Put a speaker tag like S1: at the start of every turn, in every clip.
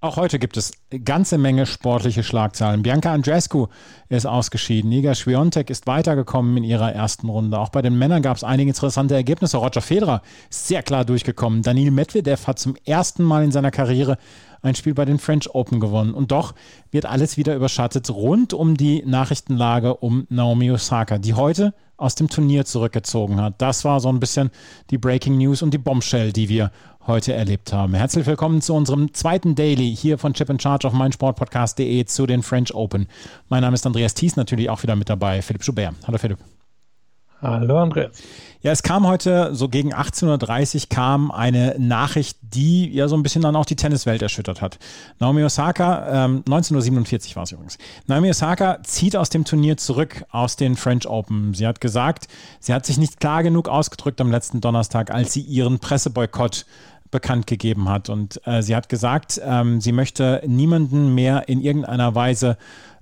S1: Auch heute gibt es ganze Menge sportliche Schlagzeilen. Bianca Andreescu ist ausgeschieden. Iga Swiatek ist weitergekommen in ihrer ersten Runde. Auch bei den Männern gab es einige interessante Ergebnisse. Roger Federer ist sehr klar durchgekommen. Daniel Medvedev hat zum ersten Mal in seiner Karriere ein Spiel bei den French Open gewonnen. Und doch wird alles wieder überschattet rund um die Nachrichtenlage um Naomi Osaka, die heute aus dem Turnier zurückgezogen hat. Das war so ein bisschen die Breaking News und die Bombshell, die wir heute erlebt haben. Herzlich willkommen zu unserem zweiten Daily hier von Chip in Charge auf meinsportpodcast.de zu den French Open. Mein Name ist Andreas Thies, natürlich auch wieder mit dabei, Philipp Schubert. Hallo Philipp.
S2: Hallo Andreas.
S1: Ja, es kam heute so gegen 18.30 Uhr kam eine Nachricht, die ja so ein bisschen dann auch die Tenniswelt erschüttert hat. Naomi Osaka, ähm, 19.47 Uhr war es übrigens. Naomi Osaka zieht aus dem Turnier zurück aus den French Open. Sie hat gesagt, sie hat sich nicht klar genug ausgedrückt am letzten Donnerstag, als sie ihren Presseboykott bekannt gegeben hat. Und äh, sie hat gesagt, ähm, sie möchte niemanden mehr in irgendeiner Weise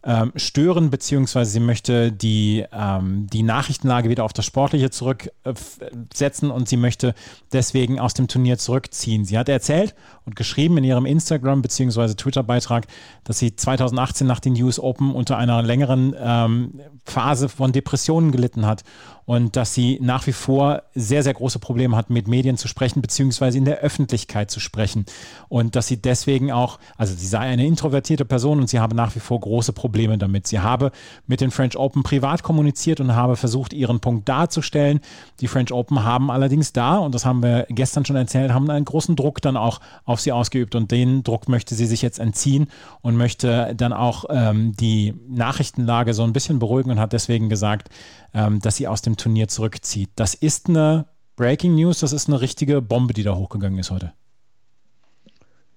S1: ähm, stören, beziehungsweise sie möchte die, ähm, die Nachrichtenlage wieder auf das Sportliche zurücksetzen und sie möchte deswegen aus dem Turnier zurückziehen. Sie hat erzählt und geschrieben in ihrem Instagram- bzw. Twitter-Beitrag, dass sie 2018 nach den US Open unter einer längeren ähm, Phase von Depressionen gelitten hat und dass sie nach wie vor sehr, sehr große Probleme hat, mit Medien zu sprechen, beziehungsweise in der Öffentlichkeit zu sprechen. Und dass sie deswegen auch, also sie sei eine introvertierte Person und sie habe nach wie vor große Probleme damit. Sie habe mit den French Open privat kommuniziert und habe versucht, ihren Punkt darzustellen. Die French Open haben allerdings da, und das haben wir gestern schon erzählt, haben einen großen Druck dann auch auf sie ausgeübt. Und den Druck möchte sie sich jetzt entziehen und möchte dann auch ähm, die Nachrichtenlage so ein bisschen beruhigen und hat deswegen gesagt, ähm, dass sie aus dem Turnier zurückzieht. Das ist eine Breaking News, das ist eine richtige Bombe, die da hochgegangen ist heute.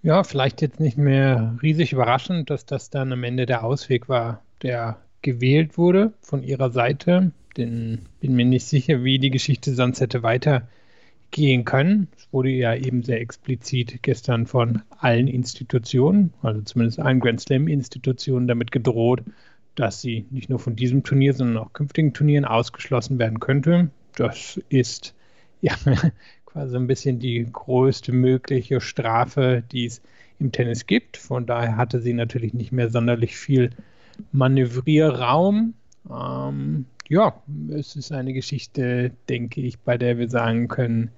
S2: Ja, vielleicht jetzt nicht mehr riesig überraschend, dass das dann am Ende der Ausweg war, der gewählt wurde von ihrer Seite. Denn bin mir nicht sicher, wie die Geschichte sonst hätte weitergehen können. Es wurde ja eben sehr explizit gestern von allen Institutionen, also zumindest allen Grand Slam-Institutionen, damit gedroht, dass sie nicht nur von diesem Turnier, sondern auch künftigen Turnieren ausgeschlossen werden könnte. Das ist ja quasi ein bisschen die größte mögliche Strafe, die es im Tennis gibt. Von daher hatte sie natürlich nicht mehr sonderlich viel Manövrierraum. Ähm, ja, es ist eine Geschichte, denke ich, bei der wir sagen können,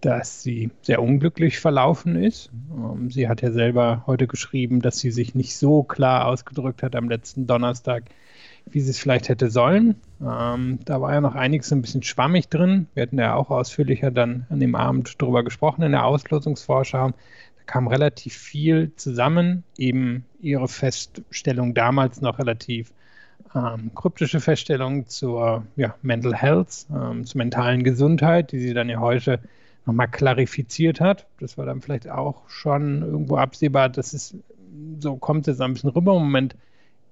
S2: dass sie sehr unglücklich verlaufen ist. Ähm, sie hat ja selber heute geschrieben, dass sie sich nicht so klar ausgedrückt hat am letzten Donnerstag, wie sie es vielleicht hätte sollen. Ähm, da war ja noch einiges ein bisschen schwammig drin. Wir hatten ja auch ausführlicher dann an dem Abend darüber gesprochen in der Auslosungsvorschau. Da kam relativ viel zusammen. Eben ihre Feststellung damals noch relativ ähm, kryptische Feststellung zur ja, Mental Health, ähm, zur mentalen Gesundheit, die sie dann ja heute nochmal klarifiziert hat. Das war dann vielleicht auch schon irgendwo absehbar, dass es, so kommt es ein bisschen rüber, im Moment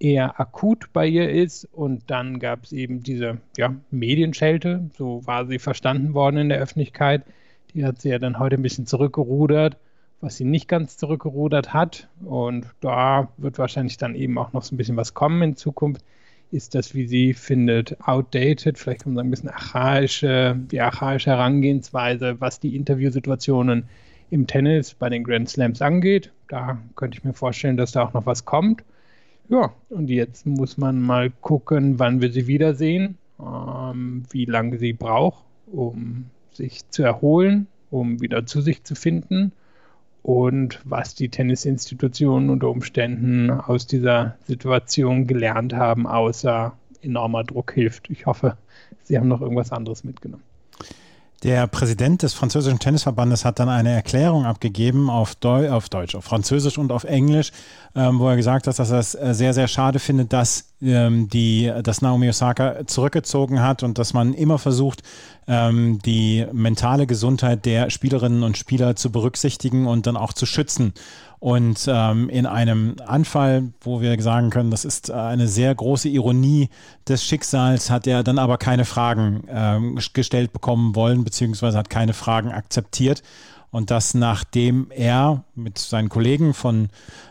S2: eher akut bei ihr ist. Und dann gab es eben diese ja, Medienschelte, so war sie verstanden worden in der Öffentlichkeit. Die hat sie ja dann heute ein bisschen zurückgerudert, was sie nicht ganz zurückgerudert hat. Und da wird wahrscheinlich dann eben auch noch so ein bisschen was kommen in Zukunft ist das, wie sie findet, outdated, vielleicht kann man sagen, ein bisschen archaische, die archaische Herangehensweise, was die Interviewsituationen im Tennis bei den Grand Slams angeht. Da könnte ich mir vorstellen, dass da auch noch was kommt. Ja, und jetzt muss man mal gucken, wann wir sie wiedersehen, ähm, wie lange sie braucht, um sich zu erholen, um wieder zu sich zu finden und was die Tennisinstitutionen unter Umständen aus dieser Situation gelernt haben, außer enormer Druck hilft. Ich hoffe, Sie haben noch irgendwas anderes mitgenommen.
S1: Der Präsident des französischen Tennisverbandes hat dann eine Erklärung abgegeben auf, Deu auf Deutsch, auf Französisch und auf Englisch, ähm, wo er gesagt hat, dass er es äh, sehr, sehr schade findet, dass ähm, die, dass Naomi Osaka zurückgezogen hat und dass man immer versucht, ähm, die mentale Gesundheit der Spielerinnen und Spieler zu berücksichtigen und dann auch zu schützen. Und ähm, in einem Anfall, wo wir sagen können, das ist eine sehr große Ironie des Schicksals, hat er dann aber keine Fragen ähm, gestellt bekommen wollen, beziehungsweise hat keine Fragen akzeptiert. Und das nachdem er mit seinen Kollegen von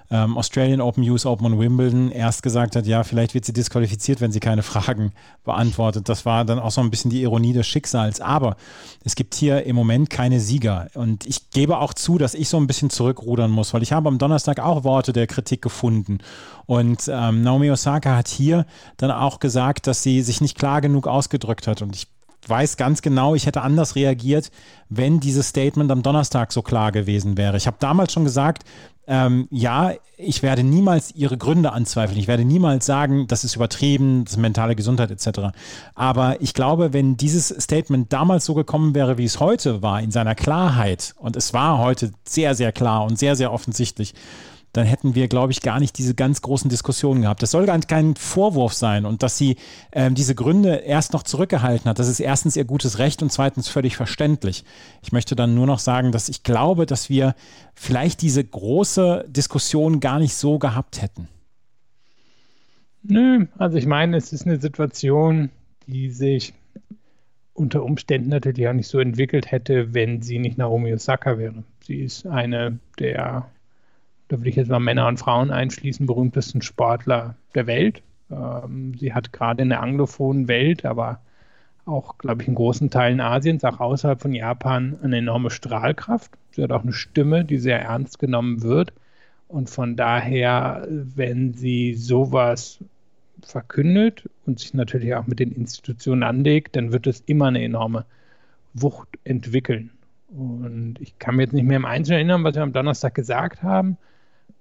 S1: ähm, Australian Open, US Open und Wimbledon erst gesagt hat, ja, vielleicht wird sie disqualifiziert, wenn sie keine Fragen beantwortet. Das war dann auch so ein bisschen die Ironie des Schicksals. Aber es gibt hier im Moment keine Sieger. Und ich gebe auch zu, dass ich so ein bisschen zurückrudern muss, weil ich habe am Donnerstag auch Worte der Kritik gefunden. Und ähm, Naomi Osaka hat hier dann auch gesagt, dass sie sich nicht klar genug ausgedrückt hat. Und ich weiß ganz genau, ich hätte anders reagiert, wenn dieses Statement am Donnerstag so klar gewesen wäre. Ich habe damals schon gesagt, ähm, ja, ich werde niemals ihre Gründe anzweifeln. Ich werde niemals sagen, das ist übertrieben, das ist mentale Gesundheit etc. Aber ich glaube, wenn dieses Statement damals so gekommen wäre, wie es heute war, in seiner Klarheit, und es war heute sehr, sehr klar und sehr, sehr offensichtlich, dann hätten wir, glaube ich, gar nicht diese ganz großen Diskussionen gehabt. Das soll gar kein Vorwurf sein und dass sie ähm, diese Gründe erst noch zurückgehalten hat, das ist erstens ihr gutes Recht und zweitens völlig verständlich. Ich möchte dann nur noch sagen, dass ich glaube, dass wir vielleicht diese große Diskussion gar nicht so gehabt hätten.
S2: Nö, also ich meine, es ist eine Situation, die sich unter Umständen natürlich auch nicht so entwickelt hätte, wenn sie nicht Naomi Osaka wäre. Sie ist eine der da würde ich jetzt mal Männer und Frauen einschließen, berühmtesten Sportler der Welt. Ähm, sie hat gerade in der anglophonen Welt, aber auch, glaube ich, in großen Teilen Asiens, auch außerhalb von Japan, eine enorme Strahlkraft. Sie hat auch eine Stimme, die sehr ernst genommen wird. Und von daher, wenn sie sowas verkündet und sich natürlich auch mit den Institutionen anlegt, dann wird es immer eine enorme Wucht entwickeln. Und ich kann mir jetzt nicht mehr im Einzelnen erinnern, was wir am Donnerstag gesagt haben.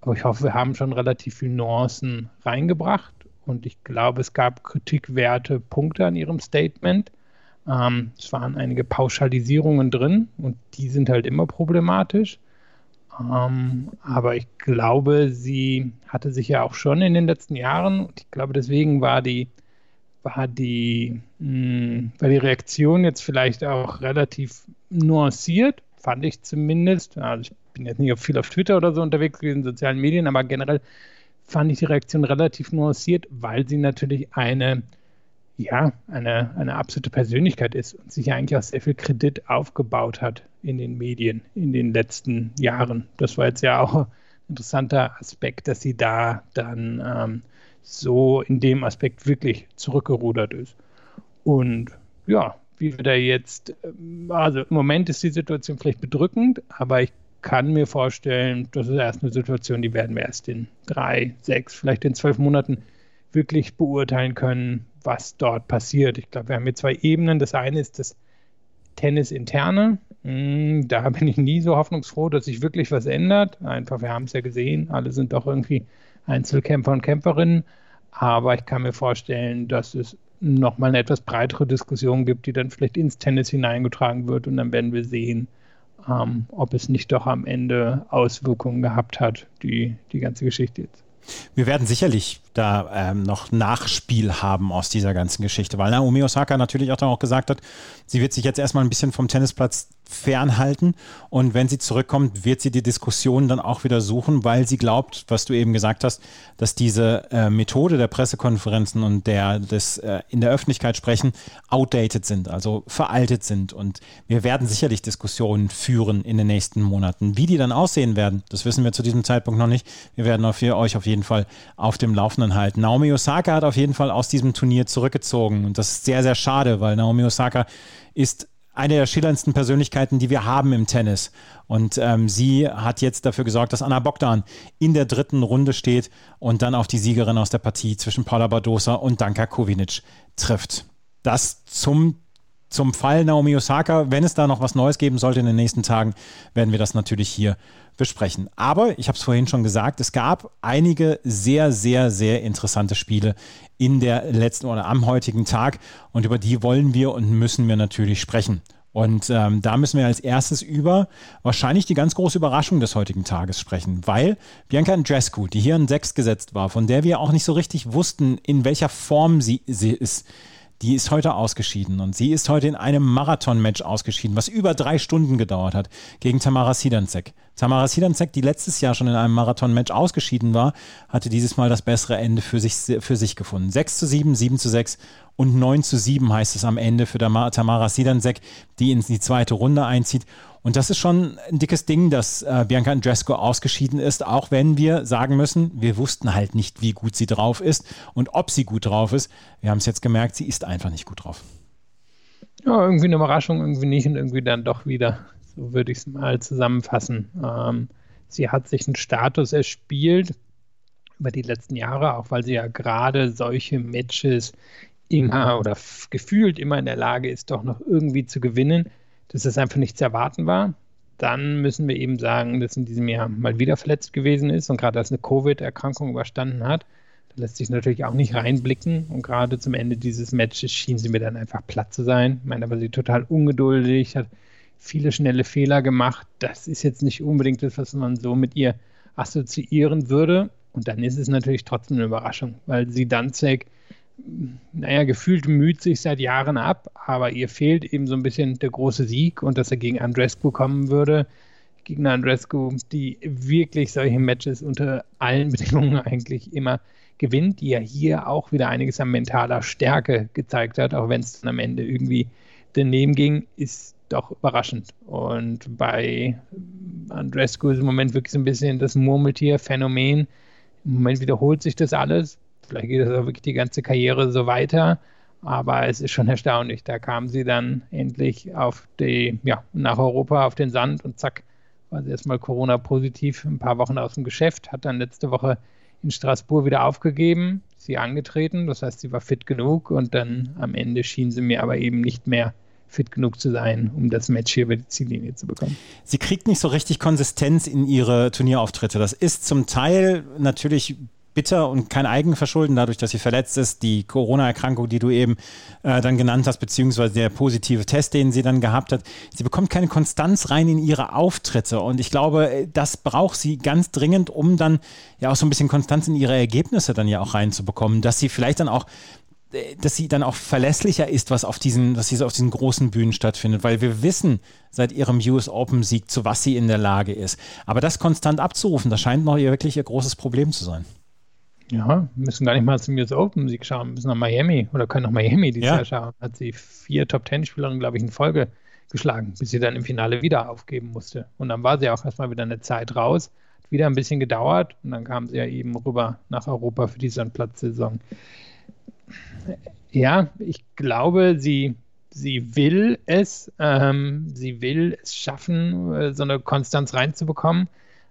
S2: Aber ich hoffe, wir haben schon relativ viele Nuancen reingebracht und ich glaube, es gab kritikwerte Punkte an Ihrem Statement. Ähm, es waren einige Pauschalisierungen drin und die sind halt immer problematisch. Ähm, aber ich glaube, sie hatte sich ja auch schon in den letzten Jahren, und ich glaube, deswegen war die, war die, mh, hm, war die Reaktion jetzt vielleicht auch relativ nuanciert, fand ich zumindest. Also ich bin jetzt nicht viel auf Twitter oder so unterwegs gewesen, sozialen Medien, aber generell fand ich die Reaktion relativ nuanciert, weil sie natürlich eine, ja, eine, eine absolute Persönlichkeit ist und sich eigentlich auch sehr viel Kredit aufgebaut hat in den Medien in den letzten Jahren. Das war jetzt ja auch ein interessanter Aspekt, dass sie da dann ähm, so in dem Aspekt wirklich zurückgerudert ist. Und ja, wie wir da jetzt, ähm, also im Moment ist die Situation vielleicht bedrückend, aber ich kann mir vorstellen, das ist erst eine Situation, die werden wir erst in drei, sechs, vielleicht in zwölf Monaten wirklich beurteilen können, was dort passiert. Ich glaube, wir haben hier zwei Ebenen. Das eine ist das Tennis interne. Hm, da bin ich nie so hoffnungsfroh, dass sich wirklich was ändert. Einfach, wir haben es ja gesehen, alle sind doch irgendwie Einzelkämpfer und Kämpferinnen. Aber ich kann mir vorstellen, dass es nochmal eine etwas breitere Diskussion gibt, die dann vielleicht ins Tennis hineingetragen wird und dann werden wir sehen, ähm, ob es nicht doch am Ende Auswirkungen gehabt hat, die, die ganze Geschichte jetzt.
S1: Wir werden sicherlich da ähm, noch Nachspiel haben aus dieser ganzen Geschichte, weil Naomi Osaka natürlich auch dann auch gesagt hat, sie wird sich jetzt erstmal ein bisschen vom Tennisplatz fernhalten und wenn sie zurückkommt, wird sie die Diskussion dann auch wieder suchen, weil sie glaubt, was du eben gesagt hast, dass diese äh, Methode der Pressekonferenzen und der des äh, in der Öffentlichkeit sprechen outdated sind, also veraltet sind und wir werden sicherlich Diskussionen führen in den nächsten Monaten. Wie die dann aussehen werden, das wissen wir zu diesem Zeitpunkt noch nicht. Wir werden auf, euch auf jeden Fall auf dem Laufenden Laufenden halten. Naomi Osaka hat auf jeden Fall aus diesem Turnier zurückgezogen und das ist sehr, sehr schade, weil Naomi Osaka ist eine der schillerndsten Persönlichkeiten, die wir haben im Tennis. Und ähm, sie hat jetzt dafür gesorgt, dass Anna Bogdan in der dritten Runde steht und dann auf die Siegerin aus der Partie zwischen Paula Badosa und Danka Kovinic trifft. Das zum zum Fall Naomi Osaka, wenn es da noch was Neues geben sollte in den nächsten Tagen, werden wir das natürlich hier besprechen. Aber ich habe es vorhin schon gesagt, es gab einige sehr, sehr, sehr interessante Spiele in der letzten oder am heutigen Tag und über die wollen wir und müssen wir natürlich sprechen. Und ähm, da müssen wir als erstes über wahrscheinlich die ganz große Überraschung des heutigen Tages sprechen, weil Bianca Andrescu, die hier in Sechs gesetzt war, von der wir auch nicht so richtig wussten, in welcher Form sie, sie ist, die ist heute ausgeschieden und sie ist heute in einem Marathon-Match ausgeschieden, was über drei Stunden gedauert hat, gegen Tamara Sidancek. Tamara Sidancek, die letztes Jahr schon in einem Marathon-Match ausgeschieden war, hatte dieses Mal das bessere Ende für sich, für sich gefunden. 6 zu 7, 7 zu 6 und 9 zu 7 heißt es am Ende für Tamara Sidancek, die in die zweite Runde einzieht. Und das ist schon ein dickes Ding, dass äh, Bianca Andrescu ausgeschieden ist, auch wenn wir sagen müssen, wir wussten halt nicht, wie gut sie drauf ist und ob sie gut drauf ist. Wir haben es jetzt gemerkt, sie ist einfach nicht gut drauf.
S2: Ja, irgendwie eine Überraschung, irgendwie nicht und irgendwie dann doch wieder. So würde ich es mal zusammenfassen. Ähm, sie hat sich einen Status erspielt über die letzten Jahre, auch weil sie ja gerade solche Matches immer oder gefühlt immer in der Lage ist, doch noch irgendwie zu gewinnen dass das einfach nicht zu erwarten war. Dann müssen wir eben sagen, dass in diesem Jahr mal wieder verletzt gewesen ist und gerade als eine Covid-Erkrankung überstanden hat. Da lässt sich natürlich auch nicht reinblicken. Und gerade zum Ende dieses Matches schien sie mir dann einfach platt zu sein. Ich meine, war sie total ungeduldig, hat viele schnelle Fehler gemacht. Das ist jetzt nicht unbedingt das, was man so mit ihr assoziieren würde. Und dann ist es natürlich trotzdem eine Überraschung, weil sie Danzig naja, gefühlt müht sich seit Jahren ab, aber ihr fehlt eben so ein bisschen der große Sieg und dass er gegen Andrescu kommen würde. Gegen Andrescu, die wirklich solche Matches unter allen Bedingungen eigentlich immer gewinnt, die ja hier auch wieder einiges an mentaler Stärke gezeigt hat, auch wenn es dann am Ende irgendwie daneben ging, ist doch überraschend. Und bei Andrescu ist im Moment wirklich so ein bisschen das Murmeltier-Phänomen. Im Moment wiederholt sich das alles Vielleicht geht das auch wirklich die ganze Karriere so weiter. Aber es ist schon erstaunlich. Da kam sie dann endlich auf die, ja, nach Europa auf den Sand und zack, war sie erstmal Corona-positiv, ein paar Wochen aus dem Geschäft, hat dann letzte Woche in Straßburg wieder aufgegeben, sie angetreten, das heißt, sie war fit genug und dann am Ende schien sie mir aber eben nicht mehr fit genug zu sein, um das Match hier über die Ziellinie zu bekommen.
S1: Sie kriegt nicht so richtig Konsistenz in ihre Turnierauftritte. Das ist zum Teil natürlich bitter und kein Eigenverschulden dadurch, dass sie verletzt ist. Die Corona-Erkrankung, die du eben äh, dann genannt hast, beziehungsweise der positive Test, den sie dann gehabt hat. Sie bekommt keine Konstanz rein in ihre Auftritte. Und ich glaube, äh, das braucht sie ganz dringend, um dann ja auch so ein bisschen Konstanz in ihre Ergebnisse dann ja auch reinzubekommen, dass sie vielleicht dann auch äh, dass sie dann auch verlässlicher ist, was auf diesen, was sie auf diesen großen Bühnen stattfindet, weil wir wissen seit ihrem US Open Sieg, zu was sie in der Lage ist. Aber das konstant abzurufen, das scheint noch ihr wirklich ihr großes Problem zu sein.
S2: Ja, müssen gar nicht mal zum US Open Sieg schauen, müssen nach Miami oder können nach Miami dieses ja. Jahr schauen. Hat sie vier Top Ten Spielerinnen, glaube ich, in Folge geschlagen, bis sie dann im Finale wieder aufgeben musste. Und dann war sie auch erstmal wieder eine Zeit raus, hat wieder ein bisschen gedauert und dann kam sie ja eben rüber nach Europa für die Sandplatzsaison. Ja, ich glaube, sie, sie will es, ähm, sie will es schaffen, äh, so eine Konstanz reinzubekommen.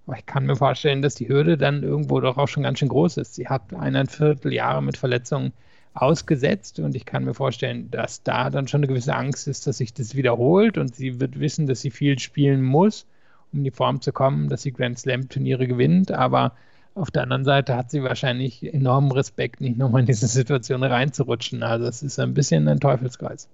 S2: Aber ich kann mir vorstellen, dass die Hürde dann irgendwo doch auch schon ganz schön groß ist. Sie hat eineinviertel Jahre mit Verletzungen ausgesetzt und ich kann mir vorstellen, dass da dann schon eine gewisse Angst ist, dass sich das wiederholt und sie wird wissen, dass sie viel spielen muss, um in die Form zu kommen, dass sie Grand Slam Turniere gewinnt, aber auf der anderen Seite hat sie wahrscheinlich enormen Respekt, nicht nochmal in diese Situation reinzurutschen. Also es ist ein bisschen ein Teufelskreis.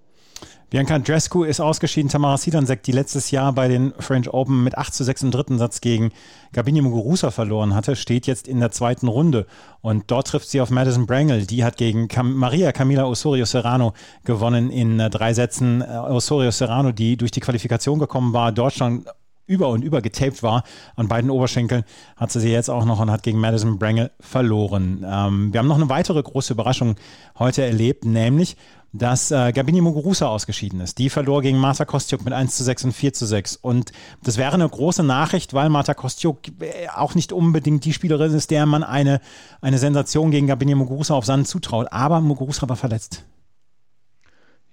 S1: Bianca Andrescu ist ausgeschieden. Tamara Sidansek, die letztes Jahr bei den French Open mit 8 zu 6 im dritten Satz gegen Gabini Muguruza verloren hatte, steht jetzt in der zweiten Runde. Und dort trifft sie auf Madison Brangle. Die hat gegen Cam Maria Camila Osorio Serrano gewonnen in äh, drei Sätzen. Äh, Osorio Serrano, die durch die Qualifikation gekommen war, dort schon über und über getaped war an beiden Oberschenkeln, hat sie sie jetzt auch noch und hat gegen Madison Brangle verloren. Ähm, wir haben noch eine weitere große Überraschung heute erlebt, nämlich dass äh, Gabini Muguruza ausgeschieden ist. Die verlor gegen Marta Kostiuk mit 1 zu 6 und 4 zu 6. Und das wäre eine große Nachricht, weil Marta Kostiuk äh, auch nicht unbedingt die Spielerin ist, der man eine, eine Sensation gegen Gabini Muguruza auf Sand zutraut. Aber Muguruza war verletzt.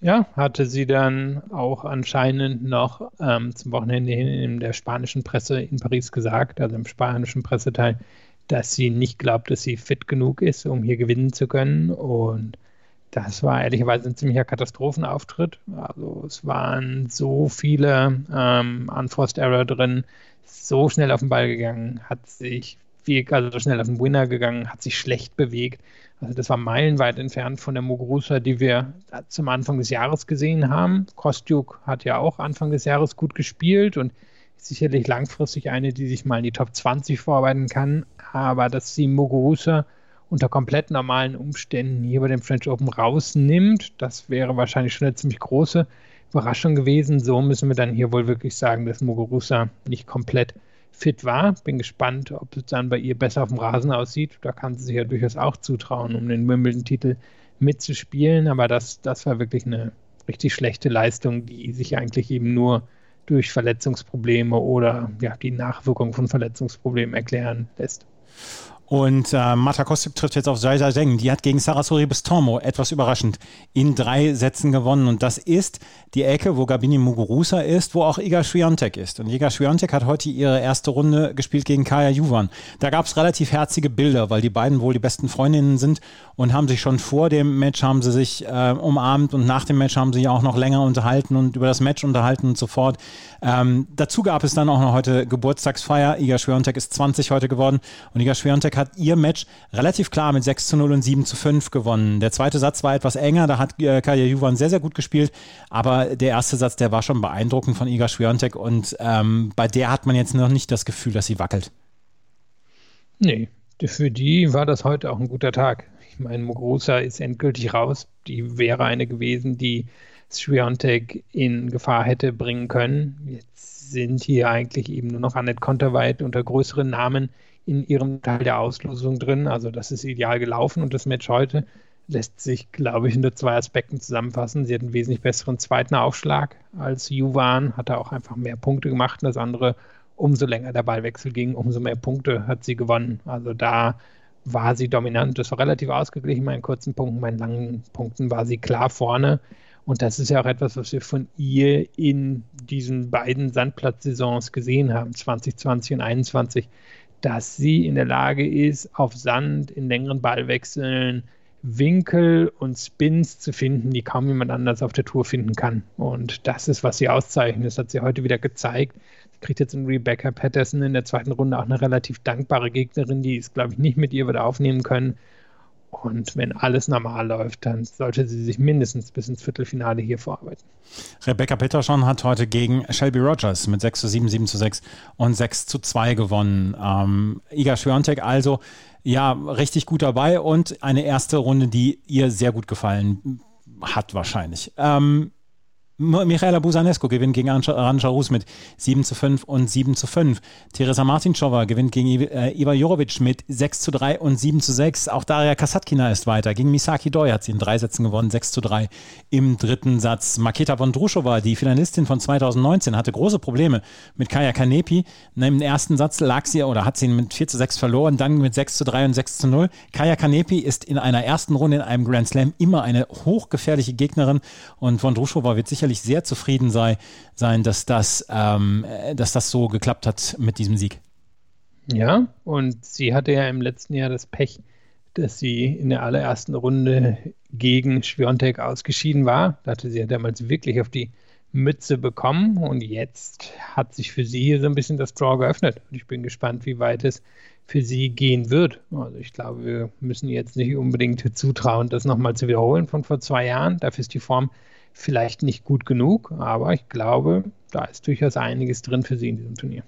S2: Ja, hatte sie dann auch anscheinend noch ähm, zum Wochenende hin in der spanischen Presse in Paris gesagt, also im spanischen Presseteil, dass sie nicht glaubt, dass sie fit genug ist, um hier gewinnen zu können. Und das war ehrlicherweise ein ziemlicher Katastrophenauftritt. Also es waren so viele ähm, Unforced Error drin, so schnell auf den Ball gegangen, hat sich viel, also schnell auf den Winner gegangen, hat sich schlecht bewegt. Also das war meilenweit entfernt von der Muguruza, die wir zum Anfang des Jahres gesehen haben. Kostjuk hat ja auch Anfang des Jahres gut gespielt und sicherlich langfristig eine, die sich mal in die Top 20 vorarbeiten kann. Aber dass sie Muguruza unter komplett normalen Umständen hier bei dem French Open rausnimmt, das wäre wahrscheinlich schon eine ziemlich große Überraschung gewesen. So müssen wir dann hier wohl wirklich sagen, dass Muguruza nicht komplett fit war. Bin gespannt, ob es dann bei ihr besser auf dem Rasen aussieht. Da kann sie sich ja durchaus auch zutrauen, um den Wimbledon-Titel mitzuspielen. Aber das, das war wirklich eine richtig schlechte Leistung, die sich eigentlich eben nur durch Verletzungsprobleme oder ja, die Nachwirkung von Verletzungsproblemen erklären lässt.
S1: Und äh, Mata Kostic trifft jetzt auf Zhai Zheng. Die hat gegen Sarasori Bistormo etwas überraschend in drei Sätzen gewonnen. Und das ist die Ecke, wo Gabini Muguruza ist, wo auch Iga Swiatek ist. Und Iga Swiatek hat heute ihre erste Runde gespielt gegen Kaya Juvan. Da gab es relativ herzige Bilder, weil die beiden wohl die besten Freundinnen sind und haben sich schon vor dem Match haben sie sich äh, umarmt und nach dem Match haben sie auch noch länger unterhalten und über das Match unterhalten und so fort. Ähm, dazu gab es dann auch noch heute Geburtstagsfeier. Iga Swiatek ist 20 heute geworden und Iga Swiatek hat ihr Match relativ klar mit 6 zu 0 und 7 zu 5 gewonnen. Der zweite Satz war etwas enger, da hat äh, Kaya Juvan sehr, sehr gut gespielt, aber der erste Satz, der war schon beeindruckend von Iga Swiatek und ähm, bei der hat man jetzt noch nicht das Gefühl, dass sie wackelt.
S2: Nee, für die war das heute auch ein guter Tag. Ich meine, Mugrosa ist endgültig raus. Die wäre eine gewesen, die Swiatek in Gefahr hätte bringen können. Jetzt sind hier eigentlich eben nur noch Annette Konterweit unter größeren Namen in ihrem Teil der Auslosung drin. Also das ist ideal gelaufen und das Match heute lässt sich, glaube ich, unter zwei Aspekten zusammenfassen. Sie hat einen wesentlich besseren zweiten Aufschlag als Juvan, hat er auch einfach mehr Punkte gemacht und das andere, umso länger der Ballwechsel ging, umso mehr Punkte hat sie gewonnen. Also da war sie dominant. Das war relativ ausgeglichen. Meinen kurzen Punkten, meinen langen Punkten war sie klar vorne. Und das ist ja auch etwas, was wir von ihr in diesen beiden Sandplatzsaisons gesehen haben, 2020 und 2021 dass sie in der Lage ist, auf Sand in längeren Ballwechseln Winkel und Spins zu finden, die kaum jemand anders auf der Tour finden kann. Und das ist, was sie auszeichnet. Das hat sie heute wieder gezeigt. Sie kriegt jetzt in Rebecca Patterson in der zweiten Runde auch eine relativ dankbare Gegnerin, die es, glaube ich, nicht mit ihr wird aufnehmen können. Und wenn alles normal läuft, dann sollte sie sich mindestens bis ins Viertelfinale hier vorarbeiten.
S1: Rebecca Peterson hat heute gegen Shelby Rogers mit 6 zu 7, 7 zu 6 und 6 zu 2 gewonnen. Ähm, Iga Swiatek also ja richtig gut dabei und eine erste Runde, die ihr sehr gut gefallen hat wahrscheinlich. Ähm, Michaela Busanescu gewinnt gegen Arantxa Rus mit 7 zu 5 und 7 zu 5. Teresa Martinchova gewinnt gegen äh, Iva Jorovic mit 6 zu 3 und 7 zu 6. Auch Daria Kasatkina ist weiter. Gegen Misaki Doi hat sie in drei Sätzen gewonnen, 6 zu 3 im dritten Satz. Maketa Vondrushova, die Finalistin von 2019, hatte große Probleme mit Kaya Kanepi. Im ersten Satz lag sie oder hat sie mit 4 zu 6 verloren, dann mit 6 zu 3 und 6 zu 0. Kaya Kanepi ist in einer ersten Runde in einem Grand Slam immer eine hochgefährliche Gegnerin und Vondrushova wird sicherlich sicherlich sehr zufrieden sei, sein, dass das, ähm, dass das so geklappt hat mit diesem Sieg.
S2: Ja, und sie hatte ja im letzten Jahr das Pech, dass sie in der allerersten Runde gegen Schwiontek ausgeschieden war. Da hatte sie ja damals wirklich auf die Mütze bekommen und jetzt hat sich für sie hier so ein bisschen das Draw geöffnet. Und ich bin gespannt, wie weit es für sie gehen wird. Also ich glaube, wir müssen jetzt nicht unbedingt zutrauen, das nochmal zu wiederholen von vor zwei Jahren. Dafür ist die Form vielleicht nicht gut genug, aber ich glaube, da ist durchaus einiges drin für sie in diesem Turnier.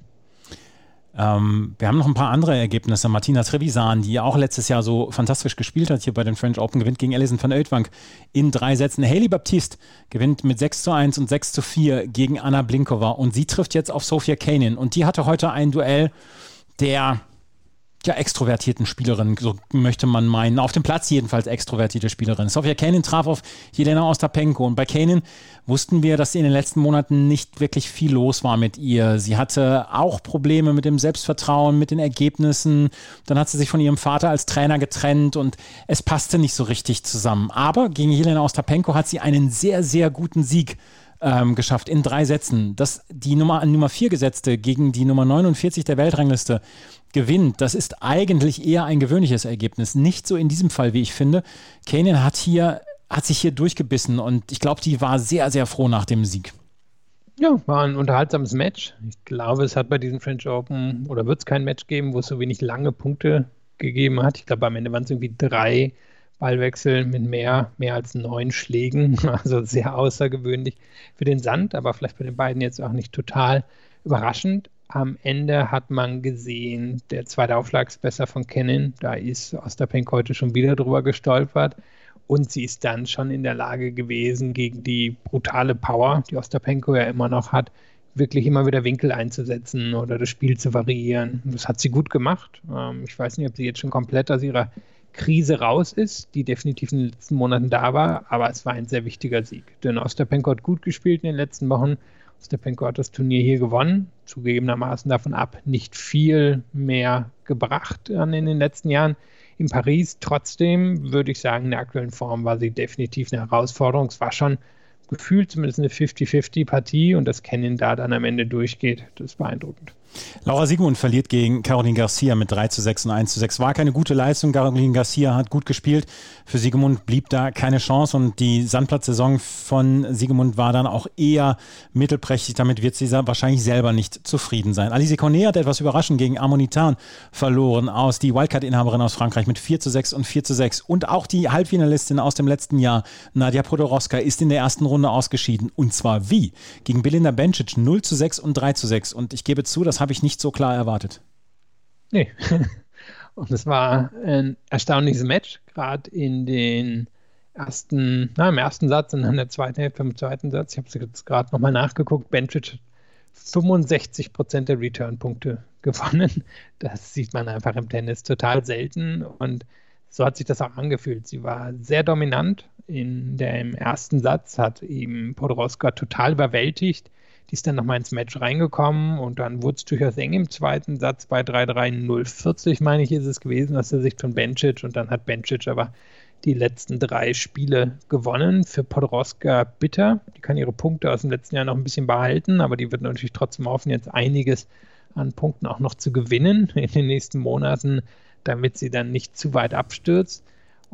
S1: Ähm, wir haben noch ein paar andere Ergebnisse. Martina Trevisan, die auch letztes Jahr so fantastisch gespielt hat hier bei den French Open, gewinnt gegen Alison van Oetwank in drei Sätzen. Haley Baptiste gewinnt mit 6 zu 1 und 6 zu 4 gegen Anna Blinkova und sie trifft jetzt auf Sophia Kanin und die hatte heute ein Duell, der ja, extrovertierten Spielerin, so möchte man meinen. Auf dem Platz jedenfalls extrovertierte Spielerin. Sofia Kanin traf auf Jelena Ostapenko und bei Kanin wussten wir, dass in den letzten Monaten nicht wirklich viel los war mit ihr. Sie hatte auch Probleme mit dem Selbstvertrauen, mit den Ergebnissen. Dann hat sie sich von ihrem Vater als Trainer getrennt und es passte nicht so richtig zusammen. Aber gegen Jelena Ostapenko hat sie einen sehr, sehr guten Sieg ähm, geschafft in drei Sätzen. Dass die Nummer Nummer 4 gesetzte gegen die Nummer 49 der Weltrangliste gewinnt, das ist eigentlich eher ein gewöhnliches Ergebnis. Nicht so in diesem Fall, wie ich finde. Kanan hat hat sich hier durchgebissen und ich glaube, die war sehr, sehr froh nach dem Sieg.
S2: Ja, war ein unterhaltsames Match. Ich glaube, es hat bei diesem French Open oder wird es kein Match geben, wo es so wenig lange Punkte gegeben hat. Ich glaube, am Ende waren es irgendwie drei Ballwechsel mit mehr, mehr als neun Schlägen, also sehr außergewöhnlich für den Sand, aber vielleicht bei den beiden jetzt auch nicht total überraschend. Am Ende hat man gesehen, der zweite Aufschlag ist besser von Kennen. Da ist Osterpenk heute schon wieder drüber gestolpert. Und sie ist dann schon in der Lage gewesen, gegen die brutale Power, die Ostapenko ja immer noch hat, wirklich immer wieder Winkel einzusetzen oder das Spiel zu variieren. Das hat sie gut gemacht. Ähm, ich weiß nicht, ob sie jetzt schon komplett aus ihrer Krise raus ist, die definitiv in den letzten Monaten da war, aber es war ein sehr wichtiger Sieg. Denn Ostapenko hat gut gespielt in den letzten Wochen. Ostapenko hat das Turnier hier gewonnen, zugegebenermaßen davon ab, nicht viel mehr gebracht in den letzten Jahren in Paris. Trotzdem würde ich sagen, in der aktuellen Form war sie definitiv eine Herausforderung. Es war schon gefühlt zumindest eine 50-50-Partie und das Canyon da dann am Ende durchgeht, das ist beeindruckend.
S1: Laura Siegmund verliert gegen Caroline Garcia mit 3 zu 6 und 1 zu 6. War keine gute Leistung. Caroline Garcia hat gut gespielt. Für Siegemund blieb da keine Chance und die Sandplatzsaison von Siegemund war dann auch eher mittelprächtig. Damit wird sie wahrscheinlich selber nicht zufrieden sein. Alice Cornet hat etwas überraschend gegen Amonitan verloren aus, die Wildcard-Inhaberin aus Frankreich mit 4 zu 6 und 4 zu 6. Und auch die Halbfinalistin aus dem letzten Jahr, Nadja Podorowska, ist in der ersten Runde ausgeschieden. Und zwar wie? Gegen Belinda Bencic 0 zu 6 und 3 zu 6. Und ich gebe zu, das habe ich nicht so klar erwartet.
S2: Nee. Und es war ein erstaunliches Match, gerade in den ersten, na, im ersten Satz und dann der zweiten Hälfte im zweiten Satz. Ich habe es jetzt gerade nochmal nachgeguckt. Benčić 65 Prozent der Return-Punkte gewonnen. Das sieht man einfach im Tennis total selten und so hat sich das auch angefühlt. Sie war sehr dominant. In dem ersten Satz hat eben Podoroska total überwältigt. Die ist dann nochmal ins Match reingekommen und dann wurde es durchaus eng im zweiten Satz bei 3-3-0-40, meine ich, ist es gewesen aus der Sicht von Bencic und dann hat Bencic aber die letzten drei Spiele gewonnen. Für Podroska bitter. Die kann ihre Punkte aus dem letzten Jahr noch ein bisschen behalten, aber die wird natürlich trotzdem hoffen, jetzt einiges an Punkten auch noch zu gewinnen in den nächsten Monaten, damit sie dann nicht zu weit abstürzt.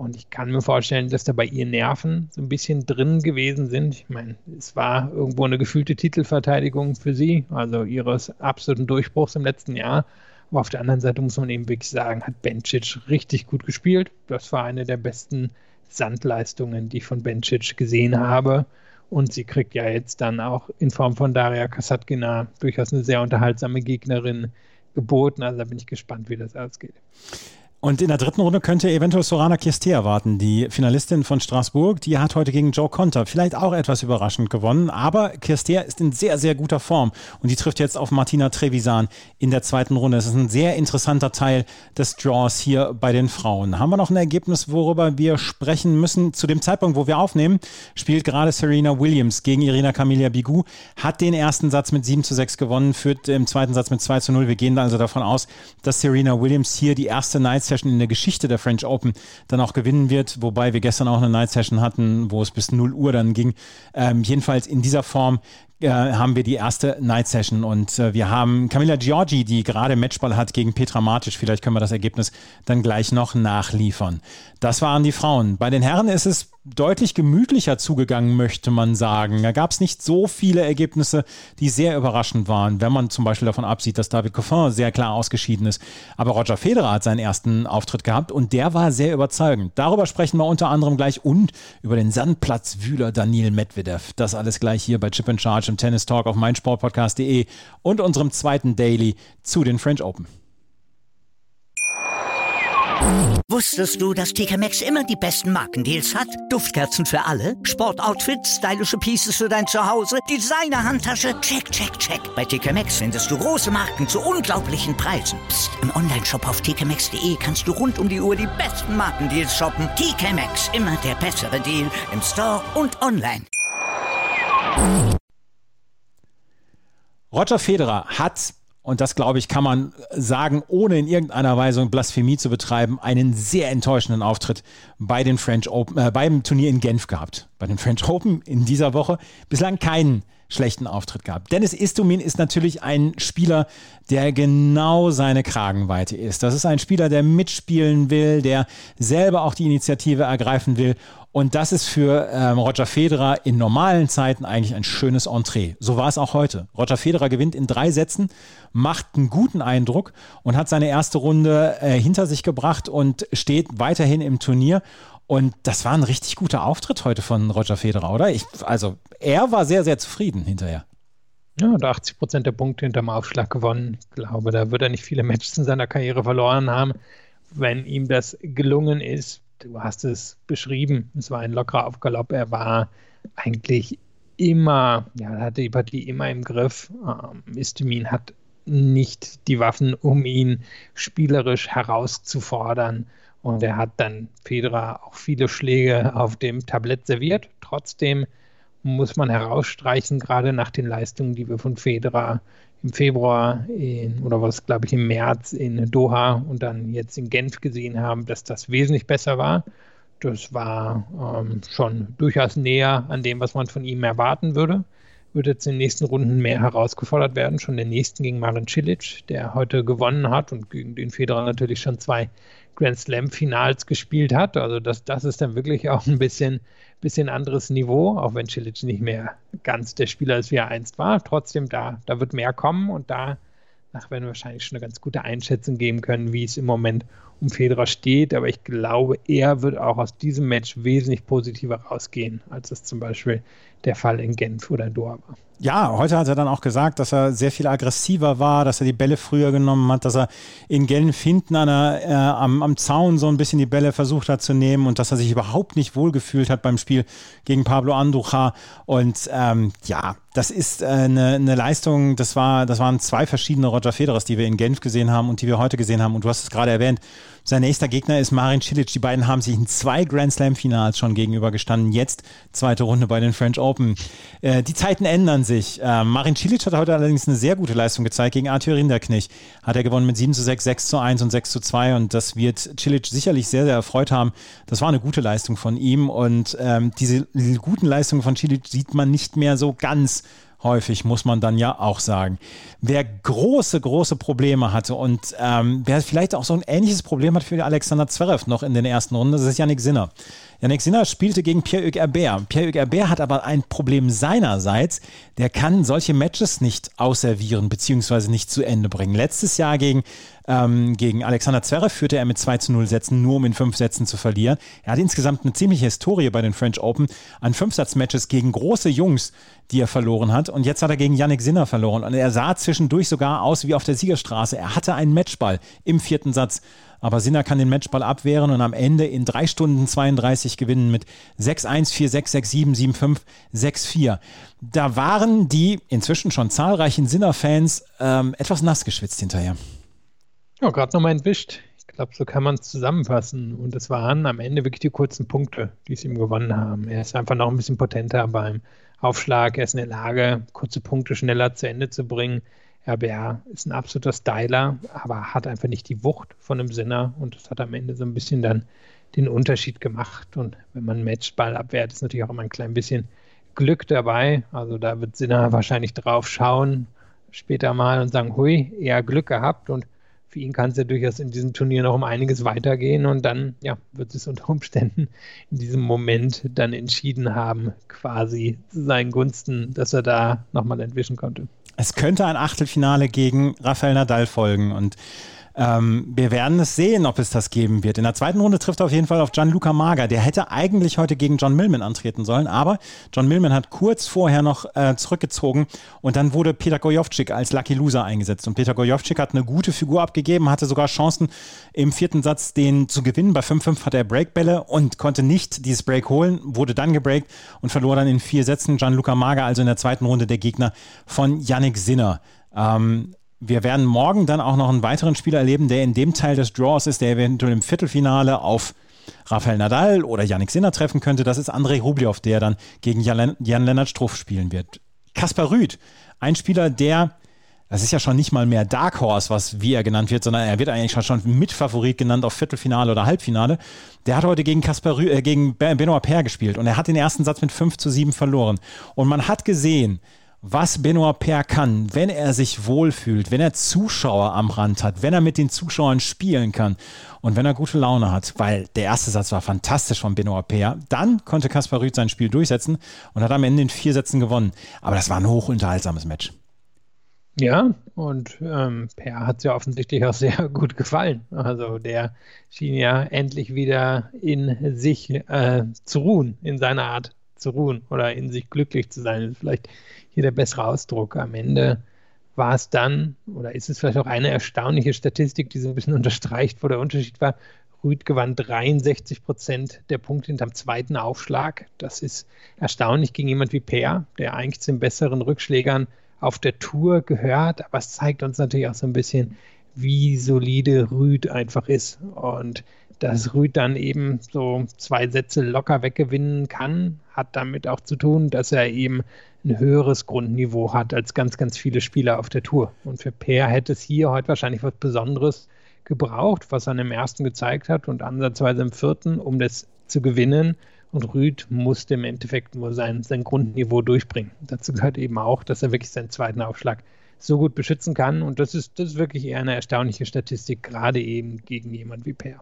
S2: Und ich kann mir vorstellen, dass da bei ihr Nerven so ein bisschen drin gewesen sind. Ich meine, es war irgendwo eine gefühlte Titelverteidigung für sie, also ihres absoluten Durchbruchs im letzten Jahr. Aber auf der anderen Seite muss man eben wirklich sagen, hat Bencic richtig gut gespielt. Das war eine der besten Sandleistungen, die ich von Bencic gesehen habe. Und sie kriegt ja jetzt dann auch in Form von Daria Kasatkina durchaus eine sehr unterhaltsame Gegnerin geboten. Also da bin ich gespannt, wie das ausgeht.
S1: Und in der dritten Runde könnte eventuell Sorana Kirstea erwarten, die Finalistin von Straßburg. Die hat heute gegen Joe Conter vielleicht auch etwas überraschend gewonnen, aber Kirstea ist in sehr, sehr guter Form und die trifft jetzt auf Martina Trevisan in der zweiten Runde. Das ist ein sehr interessanter Teil des Draws hier bei den Frauen. Haben wir noch ein Ergebnis, worüber wir sprechen müssen? Zu dem Zeitpunkt, wo wir aufnehmen, spielt gerade Serena Williams gegen Irina Camelia Bigou, hat den ersten Satz mit 7 zu 6 gewonnen, führt im zweiten Satz mit 2 zu 0. Wir gehen also davon aus, dass Serena Williams hier die erste Night Session in der Geschichte der French Open dann auch gewinnen wird, wobei wir gestern auch eine Night Session hatten, wo es bis 0 Uhr dann ging. Ähm, jedenfalls in dieser Form haben wir die erste Night Session und äh, wir haben Camilla Giorgi, die gerade Matchball hat gegen Petra Matic. Vielleicht können wir das Ergebnis dann gleich noch nachliefern. Das waren die Frauen. Bei den Herren ist es deutlich gemütlicher zugegangen, möchte man sagen. Da gab es nicht so viele Ergebnisse, die sehr überraschend waren, wenn man zum Beispiel davon absieht, dass David Coffin sehr klar ausgeschieden ist. Aber Roger Federer hat seinen ersten Auftritt gehabt und der war sehr überzeugend. Darüber sprechen wir unter anderem gleich und über den Sandplatzwühler Daniel Medvedev. Das alles gleich hier bei Chip and Charge im Tennis Talk auf meinsportpodcast.de und unserem zweiten Daily zu den French Open.
S3: Wusstest du, dass TK Maxx immer die besten Markendeals hat? Duftkerzen für alle, Sportoutfits, stylische Pieces für dein Zuhause, Designer-Handtasche, check, check, check. Bei TK Maxx findest du große Marken zu unglaublichen Preisen. Psst. im Onlineshop auf tkmaxx.de kannst du rund um die Uhr die besten Markendeals shoppen. TK Maxx, immer der bessere Deal im Store und online.
S1: Roger Federer hat und das glaube ich, kann man sagen, ohne in irgendeiner Weise Blasphemie zu betreiben, einen sehr enttäuschenden Auftritt bei den French Open, äh, beim Turnier in Genf gehabt. Bei den French Open in dieser Woche bislang keinen schlechten Auftritt gehabt. Dennis Istumin ist natürlich ein Spieler, der genau seine Kragenweite ist. Das ist ein Spieler, der mitspielen will, der selber auch die Initiative ergreifen will und das ist für ähm, Roger Federer in normalen Zeiten eigentlich ein schönes Entree. So war es auch heute. Roger Federer gewinnt in drei Sätzen, macht einen guten Eindruck und hat seine erste Runde äh, hinter sich gebracht und steht weiterhin im Turnier Und das war ein richtig guter Auftritt heute von Roger Federer, oder? Ich, also er war sehr, sehr zufrieden hinterher.
S2: Ja, hat 80 Prozent der Punkte hinterm Aufschlag gewonnen. Ich glaube, da wird er nicht viele Matches in seiner Karriere verloren haben, wenn ihm das gelungen ist. Du hast es beschrieben. Es war ein lockerer Aufgalopp. Er war eigentlich immer, ja, hatte die Partie immer im Griff. Ähm, hat nicht die Waffen, um ihn spielerisch herauszufordern. Und er hat dann Federer auch viele Schläge auf dem Tablett serviert. Trotzdem muss man herausstreichen, gerade nach den Leistungen, die wir von Federer im Februar in, oder was glaube ich im März in Doha und dann jetzt in Genf gesehen haben, dass das wesentlich besser war. Das war ähm, schon durchaus näher an dem, was man von ihm erwarten würde. Wird jetzt in den nächsten Runden mehr herausgefordert werden. Schon den nächsten gegen Marin Cilic, der heute gewonnen hat und gegen den Federer natürlich schon zwei Grand Slam-Finals gespielt hat. Also das, das ist dann wirklich auch ein bisschen, bisschen anderes Niveau, auch wenn Cilic nicht mehr ganz der Spieler ist, wie er einst war. Trotzdem, da, da wird mehr kommen und da werden wir wahrscheinlich schon eine ganz gute Einschätzung geben können, wie es im Moment um Federer steht. Aber ich glaube, er wird auch aus diesem Match wesentlich positiver rausgehen, als es zum Beispiel der Fall in Genf oder in Doha war.
S1: Ja, heute hat er dann auch gesagt, dass er sehr viel aggressiver war, dass er die Bälle früher genommen hat, dass er in Genf hinten an der, äh, am, am Zaun so ein bisschen die Bälle versucht hat zu nehmen und dass er sich überhaupt nicht wohlgefühlt hat beim Spiel gegen Pablo Andujar. Und ähm, ja, das ist äh, eine, eine Leistung, das, war, das waren zwei verschiedene Roger Federers, die wir in Genf gesehen haben und die wir heute gesehen haben. Und du hast es gerade erwähnt, sein nächster Gegner ist Marin Cilic. Die beiden haben sich in zwei Grand Slam Finals schon gegenübergestanden. Jetzt zweite Runde bei den French Open. Äh, die Zeiten ändern sich. Äh, Marin Cilic hat heute allerdings eine sehr gute Leistung gezeigt gegen Arthur Rinderknich. Hat er gewonnen mit 7 zu 6, 6 zu 1 und 6 zu 2 und das wird Cilic sicherlich sehr, sehr erfreut haben. Das war eine gute Leistung von ihm und ähm, diese guten Leistungen von Cilic sieht man nicht mehr so ganz häufig, muss man dann ja auch sagen. Wer große, große Probleme hatte und ähm, wer vielleicht auch so ein ähnliches Problem hat für Alexander Zverev noch in den ersten Runden, das ist Yannick Sinner. Yannick Sinner spielte gegen Pierre-Hugues Herbert. Pierre-Hugues Herbert hat aber ein Problem seinerseits. Der kann solche Matches nicht ausservieren bzw. nicht zu Ende bringen. Letztes Jahr gegen, ähm, gegen Alexander Zverev führte er mit 2 zu 0 Sätzen, nur um in fünf Sätzen zu verlieren. Er hat insgesamt eine ziemliche Historie bei den French Open an Fünfsatz-Matches gegen große Jungs, die er verloren hat. Und jetzt hat er gegen Yannick Sinner verloren. Und er sah zwischendurch sogar aus wie auf der Siegerstraße. Er hatte einen Matchball im vierten Satz aber Sinner kann den Matchball abwehren und am Ende in 3 Stunden 32 gewinnen mit 6-1, 4-6, 6-7, 7-5, 6-4. Da waren die inzwischen schon zahlreichen Sinner-Fans ähm, etwas nass geschwitzt hinterher.
S2: Ja, gerade nochmal entwischt. Ich glaube, so kann man es zusammenfassen. Und es waren am Ende wirklich die kurzen Punkte, die es ihm gewonnen haben. Er ist einfach noch ein bisschen potenter beim Aufschlag. Er ist in der Lage, kurze Punkte schneller zu Ende zu bringen. RBR ist ein absoluter Styler, aber hat einfach nicht die Wucht von einem Sinner und das hat am Ende so ein bisschen dann den Unterschied gemacht. Und wenn man Matchball abwehrt, ist natürlich auch immer ein klein bisschen Glück dabei. Also da wird Sinner wahrscheinlich drauf schauen später mal und sagen, hui, eher Glück gehabt und für ihn kann es ja durchaus in diesem Turnier noch um einiges weitergehen und dann ja, wird es unter Umständen in diesem Moment dann entschieden haben, quasi zu seinen Gunsten, dass er da nochmal entwischen konnte.
S1: Es könnte ein Achtelfinale gegen Rafael Nadal folgen und ähm, wir werden es sehen, ob es das geben wird. In der zweiten Runde trifft er auf jeden Fall auf Gianluca Mager. Der hätte eigentlich heute gegen John Millman antreten sollen, aber John Millman hat kurz vorher noch äh, zurückgezogen und dann wurde Peter Gojovcik als Lucky Loser eingesetzt. Und Peter Gojovcik hat eine gute Figur abgegeben, hatte sogar Chancen im vierten Satz den zu gewinnen. Bei 5-5 hatte er Breakbälle und konnte nicht dieses Break holen, wurde dann gebreakt und verlor dann in vier Sätzen. Gianluca Mager, also in der zweiten Runde der Gegner von Yannick Sinner. Ähm, wir werden morgen dann auch noch einen weiteren Spieler erleben, der in dem Teil des Draws ist, der eventuell im Viertelfinale auf Rafael Nadal oder Yannick Sinner treffen könnte. Das ist Andrei Rublev, der dann gegen Jan-Lennart Struff spielen wird. Kaspar Rüth, ein Spieler, der, das ist ja schon nicht mal mehr Dark Horse, was wie er genannt wird, sondern er wird eigentlich schon Mitfavorit genannt auf Viertelfinale oder Halbfinale. Der hat heute gegen Kaspar Rüth, äh, gegen Benoit Paire gespielt und er hat den ersten Satz mit 5 zu 7 verloren. Und man hat gesehen, was Benoit Paire kann, wenn er sich wohlfühlt, wenn er Zuschauer am Rand hat, wenn er mit den Zuschauern spielen kann und wenn er gute Laune hat, weil der erste Satz war fantastisch von Benoit Paire, dann konnte Kaspar Rüth sein Spiel durchsetzen und hat am Ende in vier Sätzen gewonnen. Aber das war ein hochunterhaltsames Match.
S2: Ja, und ähm, Per hat es ja offensichtlich auch sehr gut gefallen. Also der schien ja endlich wieder in sich äh, zu ruhen, in seiner Art zu ruhen oder in sich glücklich zu sein. Vielleicht hier der bessere Ausdruck. Am Ende war es dann, oder ist es vielleicht auch eine erstaunliche Statistik, die so ein bisschen unterstreicht, wo der Unterschied war. Rüd gewann 63 Prozent der Punkte hinterm zweiten Aufschlag. Das ist erstaunlich gegen jemand wie Per, der eigentlich zu den besseren Rückschlägern auf der Tour gehört. Aber es zeigt uns natürlich auch so ein bisschen, wie solide Rüd einfach ist. Und dass Rüd dann eben so zwei Sätze locker weggewinnen kann, hat damit auch zu tun, dass er eben ein höheres Grundniveau hat als ganz, ganz viele Spieler auf der Tour. Und für Peer hätte es hier heute wahrscheinlich was Besonderes gebraucht, was er im ersten gezeigt hat und ansatzweise im vierten, um das zu gewinnen. Und Rüd musste im Endeffekt nur sein, sein Grundniveau durchbringen. Dazu gehört eben auch, dass er wirklich seinen zweiten Aufschlag so gut beschützen kann. Und das ist, das ist wirklich eher eine erstaunliche Statistik, gerade eben gegen jemand wie Per.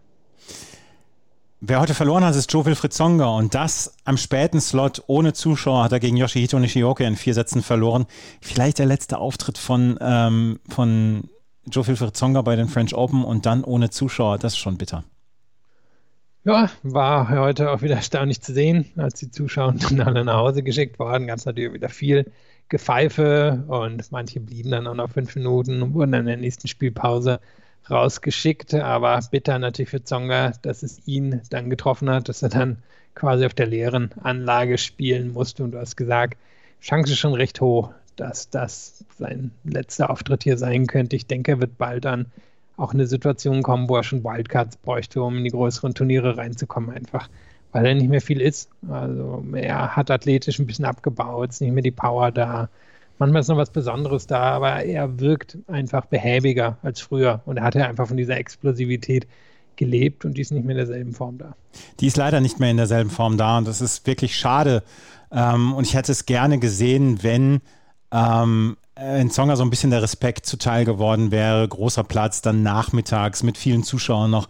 S1: Wer heute verloren hat, ist Joe Wilfried Zonga und das am späten Slot ohne Zuschauer hat er gegen Yoshihito Nishioka in vier Sätzen verloren. Vielleicht der letzte Auftritt von, ähm, von Joe Wilfried Zonga bei den French Open und dann ohne Zuschauer, das ist schon bitter.
S2: Ja, war heute auch wieder erstaunlich zu sehen, als die Zuschauer dann alle nach Hause geschickt worden, gab es natürlich wieder viel Gepfeife und manche blieben dann auch noch fünf Minuten und wurden dann in der nächsten Spielpause rausgeschickt, aber bitter natürlich für Zonga, dass es ihn dann getroffen hat, dass er dann quasi auf der leeren Anlage spielen musste. Und du hast gesagt, Chance schon recht hoch, dass das sein letzter Auftritt hier sein könnte. Ich denke, er wird bald dann auch in eine Situation kommen, wo er schon Wildcards bräuchte, um in die größeren Turniere reinzukommen, einfach weil er nicht mehr viel ist. Also er hat athletisch ein bisschen abgebaut, ist nicht mehr die Power da. Manchmal ist noch was Besonderes da, aber er wirkt einfach behäbiger als früher und er hat ja einfach von dieser Explosivität gelebt und die ist nicht mehr in derselben Form da.
S1: Die ist leider nicht mehr in derselben Form da und das ist wirklich schade. Ähm, und ich hätte es gerne gesehen, wenn ähm, in Zonga so ein bisschen der Respekt zuteil geworden wäre. Großer Platz, dann nachmittags mit vielen Zuschauern noch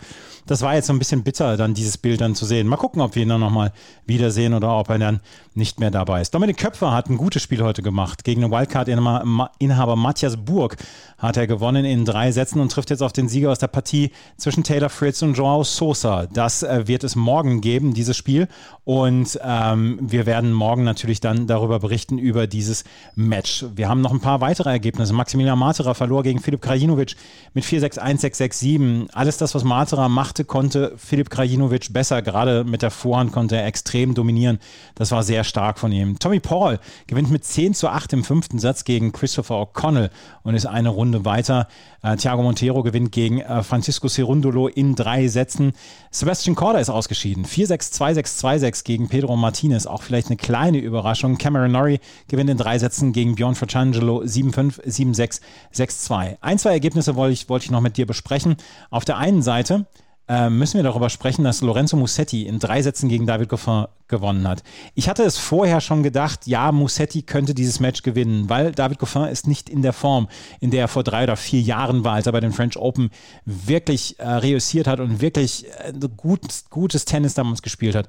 S1: das war jetzt so ein bisschen bitter, dann dieses Bild dann zu sehen. Mal gucken, ob wir ihn dann nochmal wiedersehen oder ob er dann nicht mehr dabei ist. Dominik Köpfer hat ein gutes Spiel heute gemacht. Gegen den Wildcard-Inhaber Matthias Burg hat er gewonnen in drei Sätzen und trifft jetzt auf den Sieger aus der Partie zwischen Taylor Fritz und Joao Sosa. Das äh, wird es morgen geben, dieses Spiel. Und ähm, wir werden morgen natürlich dann darüber berichten, über dieses Match. Wir haben noch ein paar weitere Ergebnisse. Maximilian Matera verlor gegen Filip Krajinovic mit 4-6, 1-6, 6-7. Alles das, was Matera machte, konnte Filip Krajinovic besser. Gerade mit der Vorhand konnte er extrem dominieren. Das war sehr stark von ihm. Tommy Paul gewinnt mit 10 zu 8 im fünften Satz gegen Christopher O'Connell und ist eine Runde weiter. Äh, Thiago Montero gewinnt gegen äh, Francisco Cerundolo in drei Sätzen. Sebastian Korda ist ausgeschieden. 4-6, 2-6, 2-6 gegen Pedro Martinez. Auch vielleicht eine kleine Überraschung. Cameron Norrie gewinnt in drei Sätzen gegen Bjorn Fracangelo 7-5, 7-6, 6-2. Ein, zwei Ergebnisse wollte ich, wollte ich noch mit dir besprechen. Auf der einen Seite äh, müssen wir darüber sprechen, dass Lorenzo Musetti in drei Sätzen gegen David Goffin gewonnen hat. Ich hatte es vorher schon gedacht, ja, Musetti könnte dieses Match gewinnen, weil David Goffin ist nicht in der Form, in der er vor drei oder vier Jahren war, als er bei den French Open wirklich äh, reüssiert hat und wirklich äh, gut, gutes Tennis damals gespielt hat.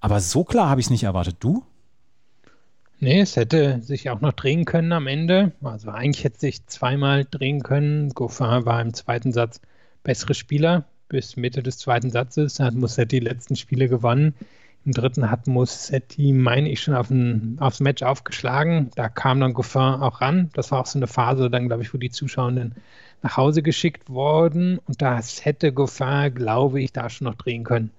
S1: Aber so klar habe ich es nicht erwartet. Du?
S2: Nee, es hätte sich auch noch drehen können am Ende. Also eigentlich hätte sich zweimal drehen können. Goffin war im zweiten Satz bessere Spieler bis Mitte des zweiten Satzes hat Musetti die letzten Spiele gewonnen. Im dritten hat Musetti, meine ich, schon auf ein, aufs Match aufgeschlagen. Da kam dann Goffin auch ran. Das war auch so eine Phase, dann, glaube ich, wo die Zuschauenden nach Hause geschickt wurden. Und das hätte Goffin, glaube ich, da schon noch drehen können.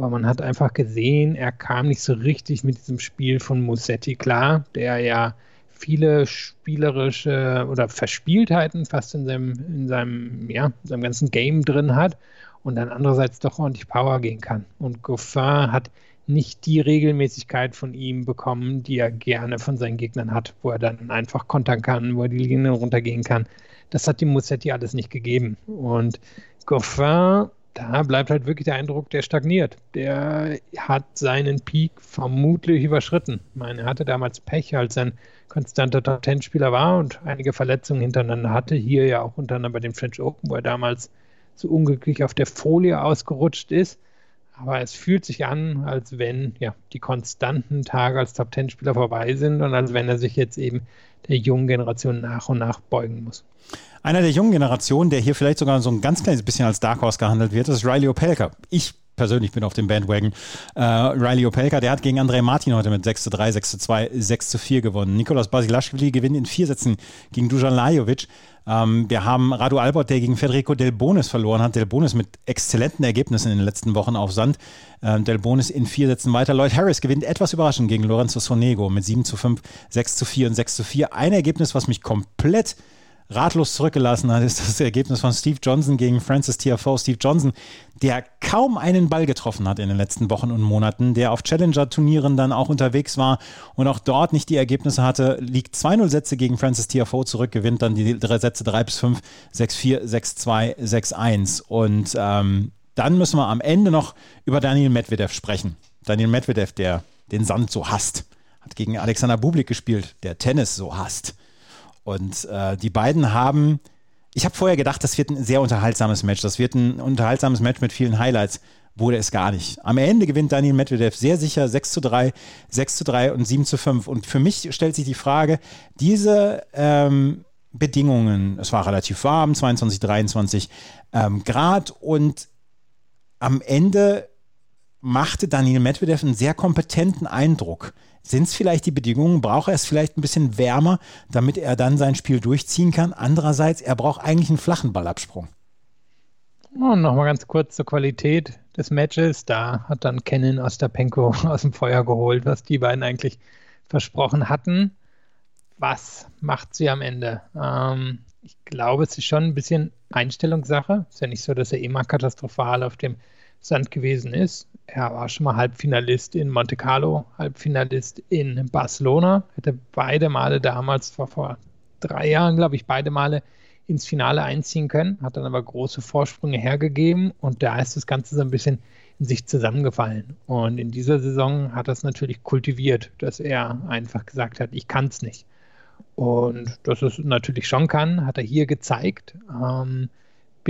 S2: Aber man hat einfach gesehen, er kam nicht so richtig mit diesem Spiel von Musetti klar, der ja viele spielerische oder Verspieltheiten fast in seinem, in seinem, ja, in seinem ganzen Game drin hat und dann andererseits doch ordentlich Power gehen kann. Und Goffin hat nicht die Regelmäßigkeit von ihm bekommen, die er gerne von seinen Gegnern hat, wo er dann einfach kontern kann, wo er die Linien runtergehen kann. Das hat die Musetti alles nicht gegeben. Und Goffin, da bleibt halt wirklich der Eindruck, der stagniert. Der hat seinen Peak vermutlich überschritten. Ich meine, er hatte damals Pech, als er ein konstanter Top-Ten-Spieler war und einige Verletzungen hintereinander hatte. Hier ja auch unter anderem bei dem French Open, wo er damals so unglücklich auf der Folie ausgerutscht ist. Aber es fühlt sich an, als wenn ja, die konstanten Tage als Top-10-Spieler vorbei sind und als wenn er sich jetzt eben der jungen Generation nach und nach beugen muss.
S1: Einer der jungen Generationen, der hier vielleicht sogar so ein ganz kleines bisschen als Dark Horse gehandelt wird, ist Riley Opelka. Ich persönlich bin auf dem Bandwagon. Äh, Riley Opelka, der hat gegen Andrei Martin heute mit 6 zu 3, 6 zu 2, 6 zu 4 gewonnen. Nikolas Basilashvili gewinnt in vier Sätzen gegen Dujan Lajovic. Ähm, wir haben Radu Albert, der gegen Federico Del Bonis verloren hat. Del Bonis mit exzellenten Ergebnissen in den letzten Wochen auf Sand. Ähm, Del Bonis in vier Sätzen weiter. Lloyd Harris gewinnt etwas überraschend gegen Lorenzo Sonego mit 7 zu 5, 6 zu 4 und 6 zu 4. Ein Ergebnis, was mich komplett ratlos zurückgelassen hat, ist das Ergebnis von Steve Johnson gegen Francis TFO. Steve Johnson, der kaum einen Ball getroffen hat in den letzten Wochen und Monaten, der auf Challenger-Turnieren dann auch unterwegs war und auch dort nicht die Ergebnisse hatte, liegt 2-0 Sätze gegen Francis TFO zurück, gewinnt dann die drei Sätze 3 bis 5, 6-4, 6-2, 6-1. Und ähm, dann müssen wir am Ende noch über Daniel Medvedev sprechen. Daniel Medvedev, der den Sand so hasst, hat gegen Alexander Bublik gespielt, der Tennis so hasst. Und äh, die beiden haben, ich habe vorher gedacht, das wird ein sehr unterhaltsames Match. Das wird ein unterhaltsames Match mit vielen Highlights. Wurde es gar nicht. Am Ende gewinnt Daniel Medvedev sehr sicher 6 zu 3, 6 zu 3 und 7 zu 5. Und für mich stellt sich die Frage, diese ähm, Bedingungen, es war relativ warm, 22, 23 ähm, Grad und am Ende machte Daniel Medvedev einen sehr kompetenten Eindruck. Sind es vielleicht die Bedingungen? Braucht er es vielleicht ein bisschen wärmer, damit er dann sein Spiel durchziehen kann? Andererseits, er braucht eigentlich einen flachen Ballabsprung.
S2: Und nochmal ganz kurz zur Qualität des Matches. Da hat dann Kennen Ostapenko aus dem Feuer geholt, was die beiden eigentlich versprochen hatten. Was macht sie am Ende? Ähm, ich glaube, es ist schon ein bisschen Einstellungssache. Es ist ja nicht so, dass er immer katastrophal auf dem Sand gewesen ist. Er war schon mal Halbfinalist in Monte Carlo, Halbfinalist in Barcelona, hätte beide Male damals vor, vor drei Jahren, glaube ich, beide Male ins Finale einziehen können, hat dann aber große Vorsprünge hergegeben und da ist das Ganze so ein bisschen in sich zusammengefallen. Und in dieser Saison hat es natürlich kultiviert, dass er einfach gesagt hat, ich kann es nicht. Und dass es natürlich schon kann, hat er hier gezeigt. Ähm,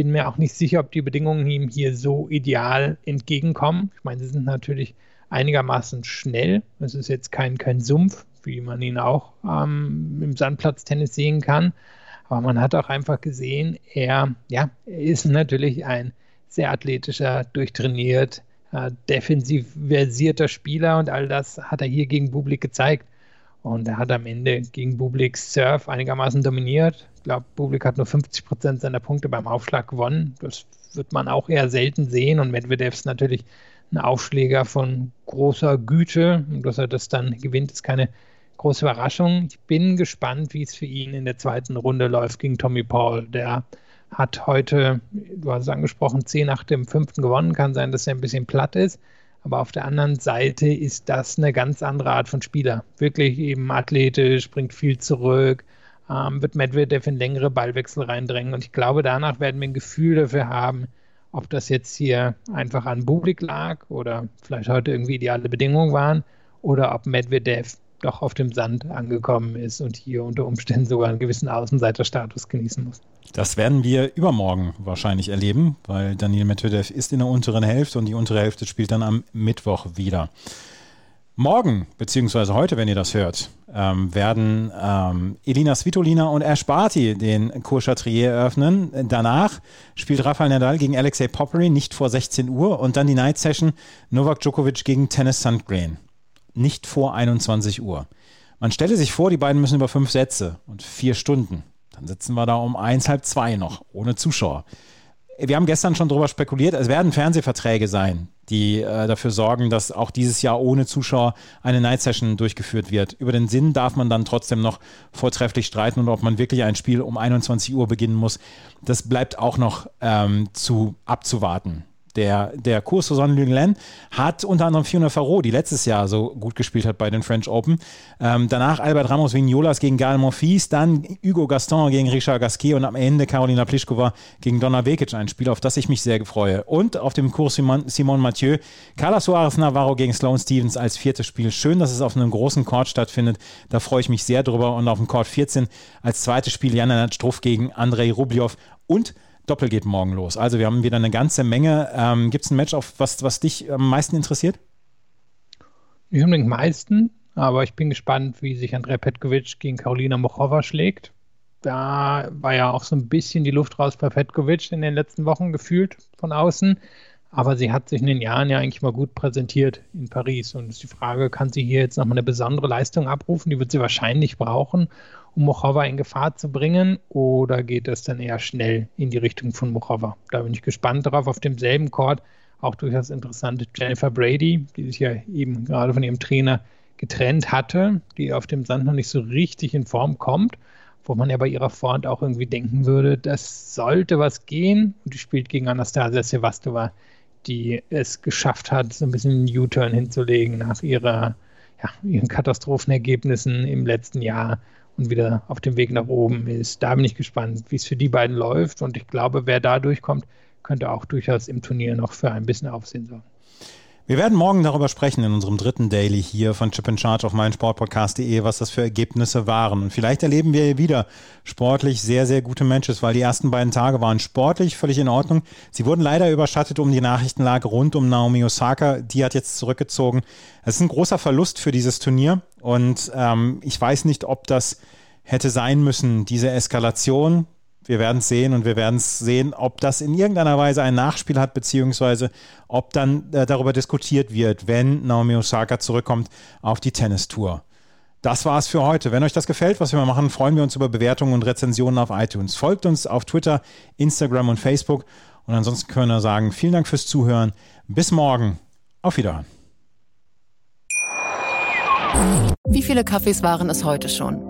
S2: bin mir auch nicht sicher, ob die Bedingungen ihm hier so ideal entgegenkommen. Ich meine, sie sind natürlich einigermaßen schnell. Es ist jetzt kein, kein Sumpf, wie man ihn auch ähm, im Sandplatztennis sehen kann. Aber man hat auch einfach gesehen, er, ja, er ist natürlich ein sehr athletischer, durchtrainiert, äh, defensiv versierter Spieler und all das hat er hier gegen Bublik gezeigt. Und er hat am Ende gegen Bubliks Surf einigermaßen dominiert. Ich glaube, Bublik hat nur 50 Prozent seiner Punkte beim Aufschlag gewonnen. Das wird man auch eher selten sehen. Und Medvedev ist natürlich ein Aufschläger von großer Güte. Und dass er das dann gewinnt, ist keine große Überraschung. Ich bin gespannt, wie es für ihn in der zweiten Runde läuft gegen Tommy Paul. Der hat heute, du hast es angesprochen, 10 nach dem fünften gewonnen. Kann sein, dass er ein bisschen platt ist. Aber auf der anderen Seite ist das eine ganz andere Art von Spieler. Wirklich eben athletisch, bringt viel zurück, ähm, wird Medvedev in längere Ballwechsel reindrängen. Und ich glaube, danach werden wir ein Gefühl dafür haben, ob das jetzt hier einfach an Bublik lag oder vielleicht heute irgendwie ideale Bedingungen waren oder ob Medvedev doch auf dem Sand angekommen ist und hier unter Umständen sogar einen gewissen Außenseiterstatus genießen muss.
S1: Das werden wir übermorgen wahrscheinlich erleben, weil Daniel Medvedev ist in der unteren Hälfte und die untere Hälfte spielt dann am Mittwoch wieder. Morgen, beziehungsweise heute, wenn ihr das hört, ähm, werden ähm, Elina Svitolina und Ash Barty den Cours Chatrier eröffnen. Danach spielt Rafael Nadal gegen Alexei Poppery nicht vor 16 Uhr und dann die Night Session Novak Djokovic gegen Tennis Sandgren nicht vor 21 Uhr. Man stelle sich vor, die beiden müssen über fünf Sätze und vier Stunden. Dann sitzen wir da um eins, halb zwei noch, ohne Zuschauer. Wir haben gestern schon darüber spekuliert, es werden Fernsehverträge sein, die äh, dafür sorgen, dass auch dieses Jahr ohne Zuschauer eine Night Session durchgeführt wird. Über den Sinn darf man dann trotzdem noch vortrefflich streiten und ob man wirklich ein Spiel um 21 Uhr beginnen muss, das bleibt auch noch ähm, zu abzuwarten der, der Kurs Susanne Lenglen hat unter anderem Fiona Farrow, die letztes Jahr so gut gespielt hat bei den French Open. Ähm, danach Albert Ramos Vignolas gegen Gael Monfils, dann Hugo Gaston gegen Richard Gasquet und am Ende Karolina Pliskova gegen Donna Vekic, ein Spiel, auf das ich mich sehr freue. Und auf dem Kurs Simon, Simon Mathieu, Carla Suarez Navarro gegen Sloane Stevens als viertes Spiel. Schön, dass es auf einem großen Court stattfindet. Da freue ich mich sehr drüber. Und auf dem Court 14 als zweites Spiel Jana Struff gegen Andrei Rublev und Doppel geht morgen los. Also wir haben wieder eine ganze Menge. Ähm, Gibt es ein Match, auf was, was dich am meisten interessiert?
S2: Nicht unbedingt meisten, aber ich bin gespannt, wie sich Andrea Petkovic gegen Karolina Mochova schlägt. Da war ja auch so ein bisschen die Luft raus bei Petkovic in den letzten Wochen gefühlt von außen. Aber sie hat sich in den Jahren ja eigentlich mal gut präsentiert in Paris. Und ist die Frage, kann sie hier jetzt nochmal eine besondere Leistung abrufen? Die wird sie wahrscheinlich brauchen, um Mochova in Gefahr zu bringen. Oder geht das dann eher schnell in die Richtung von Mochova? Da bin ich gespannt darauf. Auf demselben Court auch durchaus interessante Jennifer Brady, die sich ja eben gerade von ihrem Trainer getrennt hatte, die auf dem Sand noch nicht so richtig in Form kommt wo man ja bei ihrer Vorhand auch irgendwie denken würde, das sollte was gehen. Und die spielt gegen Anastasia Sevastova, die es geschafft hat, so ein bisschen einen U-Turn hinzulegen nach ihrer, ja, ihren Katastrophenergebnissen im letzten Jahr und wieder auf dem Weg nach oben ist. Da bin ich gespannt, wie es für die beiden läuft. Und ich glaube, wer da durchkommt, könnte auch durchaus im Turnier noch für ein bisschen Aufsehen sorgen.
S1: Wir werden morgen darüber sprechen in unserem dritten Daily hier von Chip in Charge auf meinsportpodcast.de, was das für Ergebnisse waren. Und vielleicht erleben wir wieder sportlich sehr, sehr gute Matches, weil die ersten beiden Tage waren sportlich völlig in Ordnung. Sie wurden leider überschattet um die Nachrichtenlage rund um Naomi Osaka. Die hat jetzt zurückgezogen. Es ist ein großer Verlust für dieses Turnier. Und ähm, ich weiß nicht, ob das hätte sein müssen, diese Eskalation. Wir werden es sehen und wir werden es sehen, ob das in irgendeiner Weise ein Nachspiel hat, beziehungsweise ob dann äh, darüber diskutiert wird, wenn Naomi Osaka zurückkommt auf die Tennistour. Das war's für heute. Wenn euch das gefällt, was wir machen, freuen wir uns über Bewertungen und Rezensionen auf iTunes. Folgt uns auf Twitter, Instagram und Facebook. Und ansonsten können wir sagen, vielen Dank fürs Zuhören. Bis morgen. Auf Wiederhören.
S4: Wie viele Kaffees waren es heute schon?